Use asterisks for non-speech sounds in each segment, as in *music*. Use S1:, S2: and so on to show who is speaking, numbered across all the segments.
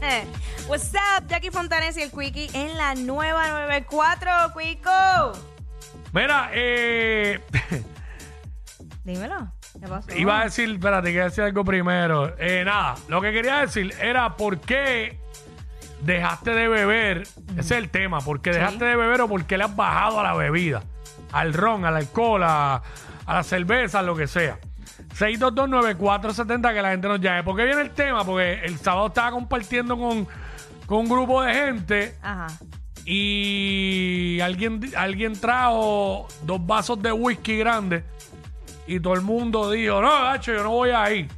S1: *laughs*
S2: What's up, Jackie Fontanes y el Quickie en la nueva 94, Quico.
S3: Mira, eh, *laughs*
S2: Dímelo, ¿qué pasó?
S3: iba a decir, espérate, que decir algo primero. Eh, nada, lo que quería decir era por qué dejaste de beber. Ese es el tema, ¿por qué dejaste de beber o por qué le has bajado a la bebida? Al ron, al alcohol, a, a la cerveza, lo que sea. 6229470 que la gente nos llame. ¿Por qué viene el tema? Porque el sábado estaba compartiendo con, con un grupo de gente
S2: Ajá.
S3: y alguien, alguien trajo dos vasos de whisky grandes y todo el mundo dijo, no, Gacho, yo no voy a ir.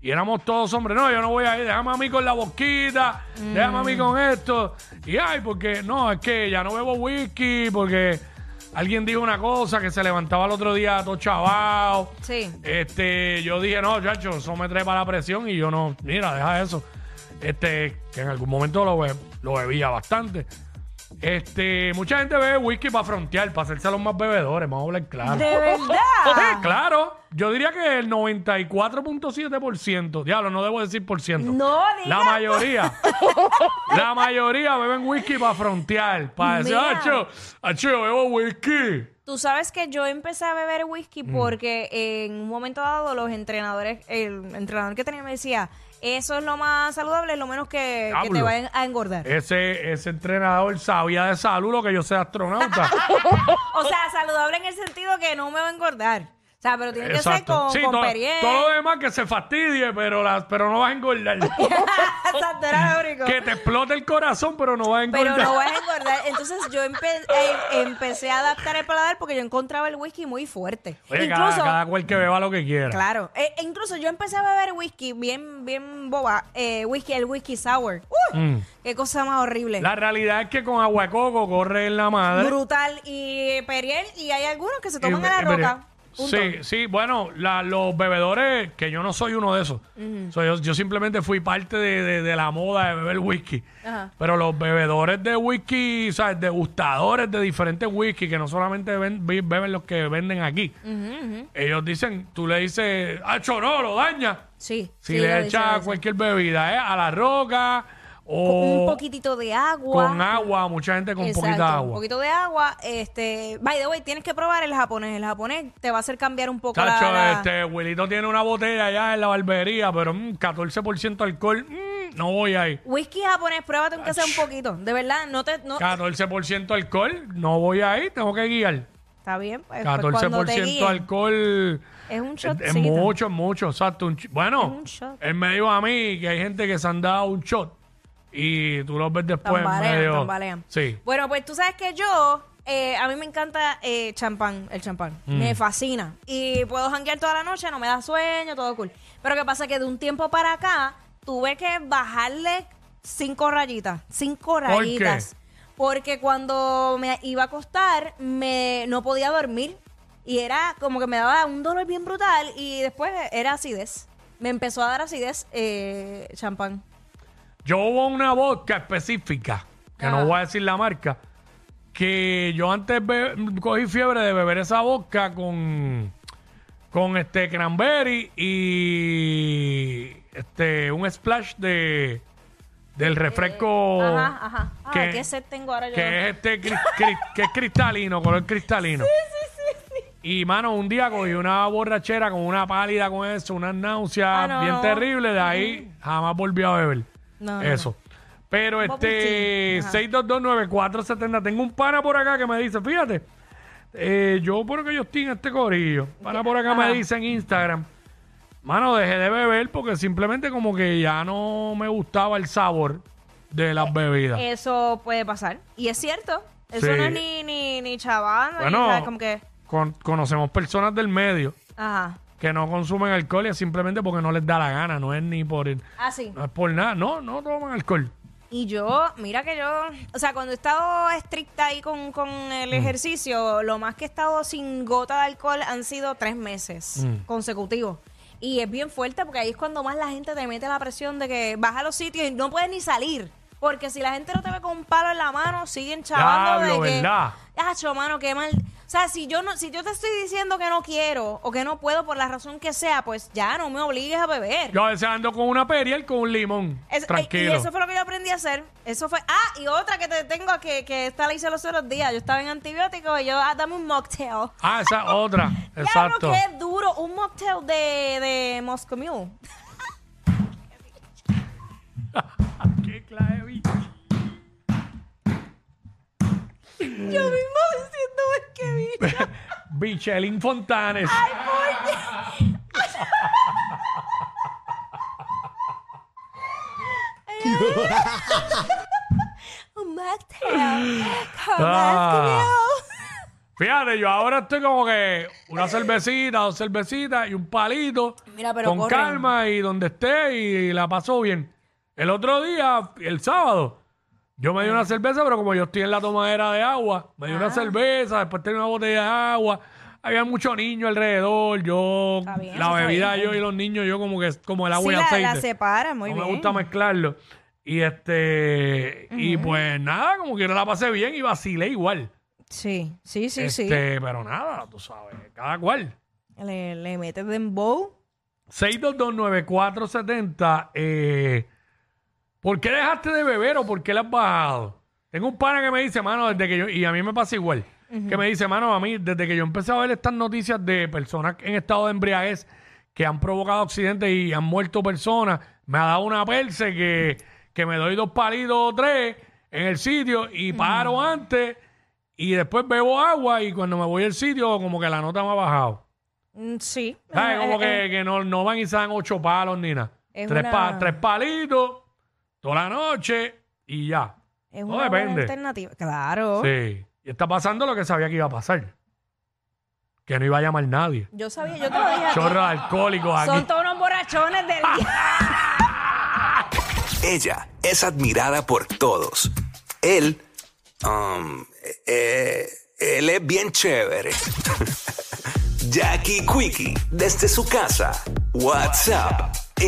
S3: Y éramos todos hombres, no, yo no voy a ir, déjame a mí con la boquita, déjame a mí con esto. Y ay, porque no, es que ya no bebo whisky, porque alguien dijo una cosa que se levantaba el otro día todo chavao.
S2: Sí.
S3: Este, yo dije, no, chacho, eso me trae para la presión y yo no, mira, deja eso. Este, que en algún momento lo, be- lo bebía bastante. Este, mucha gente bebe whisky para frontear, para hacerse a los más bebedores, vamos a hablar claro.
S2: ¿De verdad? *laughs*
S3: Claro. Yo diría que el 94.7%, diablo, no debo decir por ciento.
S2: No
S3: La
S2: digas.
S3: mayoría, *laughs* la mayoría beben whisky para frontear, para decir,
S2: Mira.
S3: acho, acho, yo bebo whisky.
S2: Tú sabes que yo empecé a beber whisky
S3: Mm.
S2: porque en un momento dado los entrenadores, el entrenador que tenía me decía, eso es lo más saludable, lo menos que, que te
S3: Diablo.
S2: vayan a engordar.
S3: Ese, ese entrenador sabía de salud lo que yo soy astronauta. *laughs*
S2: O sea, saludable en el sentido que no me va a engordar. Sea, pero tiene que ser
S3: Exacto.
S2: con,
S3: Sí,
S2: con
S3: todo,
S2: Perrier.
S3: todo lo demás que se fastidie, pero, las, pero no vas a engordar. *laughs*
S2: Exacto, era lo único.
S3: que te explote el corazón, pero no vas a engordar.
S2: Pero no vas a engordar. Entonces yo empe- eh, empecé a adaptar el paladar porque yo encontraba el whisky muy fuerte.
S3: Oye,
S2: incluso,
S3: cada, cada cual que beba lo que quiera.
S2: claro, eh, e incluso yo empecé a beber whisky bien, bien boba, eh, whisky, el whisky sour. ¡Uh!
S3: Mm.
S2: Qué cosa más horrible.
S3: La realidad es que con agua de coco corre en la madre.
S2: Brutal y Periel y hay algunos que se toman a la roca. Punto.
S3: Sí, sí, bueno, la- los bebedores, que yo no soy uno de esos. Soy- yo, yo simplemente fui parte de, de- de la moda de beber whisky.
S2: Ajá.
S3: Pero los bebedores de whisky, ¿sabes? Degustadores de diferentes whisky, que no solamente ven- be- beben los que venden aquí. Ellos dicen, tú le dices, ¡Acho, no, lo daña!
S2: Sí.
S3: Si
S2: sí, lo
S3: le
S2: lo
S3: echas cualquier bebida, ¿eh? A la roca o
S2: un poquitito de agua.
S3: con agua, mucha gente con
S2: Exacto,
S3: poquita
S2: Un
S3: agua.
S2: poquito de agua. Este, by the way, tienes que probar el japonés. El japonés te va a hacer cambiar un poco
S3: Chacho,
S2: la, la-
S3: este, Wilito tiene una botella allá en la barbería, pero mm, 14% alcohol, mm, no voy ahí.
S2: Whisky japonés, pruébate aunque sea un poquito. De verdad, no te... No,
S3: 14% alcohol, no voy ahí, tengo que guiar.
S2: está bien. Pues, pues, cuando te
S3: 14%
S2: guíen,
S3: alcohol.
S2: Es un
S3: Es,
S2: shot.
S3: es mucho, es mucho, exacto. un bueno,
S2: Es un shot.
S3: él me dijo a mí que hay gente que se han dado un shot y tú los ves después
S2: Tambalean,
S3: medio...
S2: tambalean.
S3: Sí.
S2: Bueno, pues tú sabes que yo... eh, a mí me encanta eh, champán, el champán.
S3: Mm.
S2: Me fascina. Y puedo janguear toda la noche, no me da sueño, todo cool. Pero ¿qué pasa? Que de un tiempo para acá tuve que bajarle cinco rayitas. Cinco
S3: qué?
S2: rayitas. Porque cuando me iba a acostar, me, no podía dormir. Y era como que me daba un dolor bien brutal. Y después era acidez. Me empezó a dar acidez eh, champán.
S3: Yo hubo una vodka específica, que no voy a decir la marca, que yo antes be- cogí fiebre de beber esa vodka con, con este cranberry y este un splash de del refresco
S2: Ajá, ajá. Ah,
S3: que-
S2: ¿qué sed tengo ahora yo?
S3: que es este cri- cri- que es cristalino, color cristalino. Y mano, un día cogí una borrachera con una pálida con eso, unas náuseas
S2: Ah, no,
S3: bien
S2: no.
S3: terribles, de ahí jamás volví a beber.
S2: No,
S3: eso. Pero este
S2: tea. Ajá.
S3: 6229470, tengo un pana por acá que me dice, fíjate, eh, yo por que yo estoy en este corillo, pana por acá me dice en Instagram, mano, dejé de beber porque simplemente como que ya no me gustaba el sabor de las bebidas.
S2: Eso puede pasar. Y es cierto. Eso
S3: Sí.
S2: no es ni, ni, ni chaval.
S3: Bueno,
S2: nada, como que...
S3: con- conocemos personas del medio
S2: Ajá.
S3: Que no consumen alcohol y es simplemente porque no les da la gana, no es ni por
S2: Ah, sí.
S3: no es por nada, no, no toman alcohol.
S2: Y yo, mira que yo, o sea, cuando he estado estricta ahí con, con el ejercicio, lo más que he estado sin gota de alcohol han sido tres meses consecutivos. Y es bien fuerte porque ahí es cuando más la gente te mete la presión de que vas a los sitios y no puedes ni salir. Porque si la gente no te ve con un palo en la mano, siguen chavando
S3: Diablo,
S2: de que...
S3: ¿verdad?
S2: Acho, mano, qué mal. O sea, si yo no, si yo te estoy diciendo que no quiero o que no puedo por la razón que sea, pues ya no me obligues a beber.
S3: Yo a veces ando con una periel con un limón.
S2: Es-
S3: tranquilo.
S2: Y eso fue lo que yo aprendí a hacer. Eso fue. Ah, y otra que te tengo que, que esta la hice los otros días. Yo estaba en antibiótico y yo, ah, dame un mocktail.
S3: Ah, esa *laughs* otra.
S2: Ya
S3: Exacto.
S2: lo que es duro, un mocktail de, de Moscow Mule. *laughs*
S3: Qué clave, bicho.
S2: Yo mismo *laughs*
S3: Bichelin Fontanes. *laughs*
S2: un mocktail. Con
S3: Ah.
S2: Moscow Mule.
S3: Fíjate, yo ahora estoy como que una cervecita, dos cervecitas y un palito.
S2: Mira, pero
S3: con calma y donde esté y la paso bien. El otro día, el sábado, yo me di una cerveza, pero como yo estoy en la tomadera de agua, me di
S2: Ah.
S3: una cerveza, después tenía una botella de agua. Había muchos niños alrededor, yo,
S2: Está bien,
S3: la
S2: eso está
S3: bebida
S2: bien.
S3: yo y los niños, yo como que como el agua
S2: Sí,
S3: y
S2: la,
S3: aceite.
S2: la separa muy
S3: no
S2: bien.
S3: me gusta mezclarlo. Y este, y pues nada, como que no la pasé bien y vacilé igual.
S2: Sí, sí, sí, sí.
S3: Este, Pero nada, tú sabes, cada cual.
S2: Le, le metes dembow.
S3: 6229470, eh, ¿por qué dejaste de beber o por qué le has bajado? Tengo un pana que me dice, mano, desde que yo, y a mí me pasa igual, que me dice, mano, a mí, desde que yo empecé a ver estas noticias de personas en estado de embriaguez que han provocado accidentes y han muerto personas, me ha dado una perse que, que me doy dos palitos o tres en el sitio y paro antes y después bebo agua y cuando me voy al sitio como que la nota me ha bajado.
S2: Mm, Sí.
S3: ¿Sabes?
S2: Eh,
S3: Como
S2: eh,
S3: que, que no, no van y se dan ocho palos ni nada.
S2: Es
S3: Tres,
S2: una-
S3: pa- tres palitos, toda la noche y ya.
S2: Es
S3: No
S2: una buena
S3: depende.
S2: alternativa. Claro.
S3: Sí. Y está pasando lo que sabía que iba a pasar. Que no iba a llamar nadie.
S2: Yo sabía, yo te lo dije. a ti.
S3: Chorros alcohólicos aquí.
S2: Son todos unos borrachones del día. *laughs*
S4: Ella es admirada por todos. Él, um, eh, él es bien chévere. *laughs* Jackie Quickie, desde su casa. WhatsApp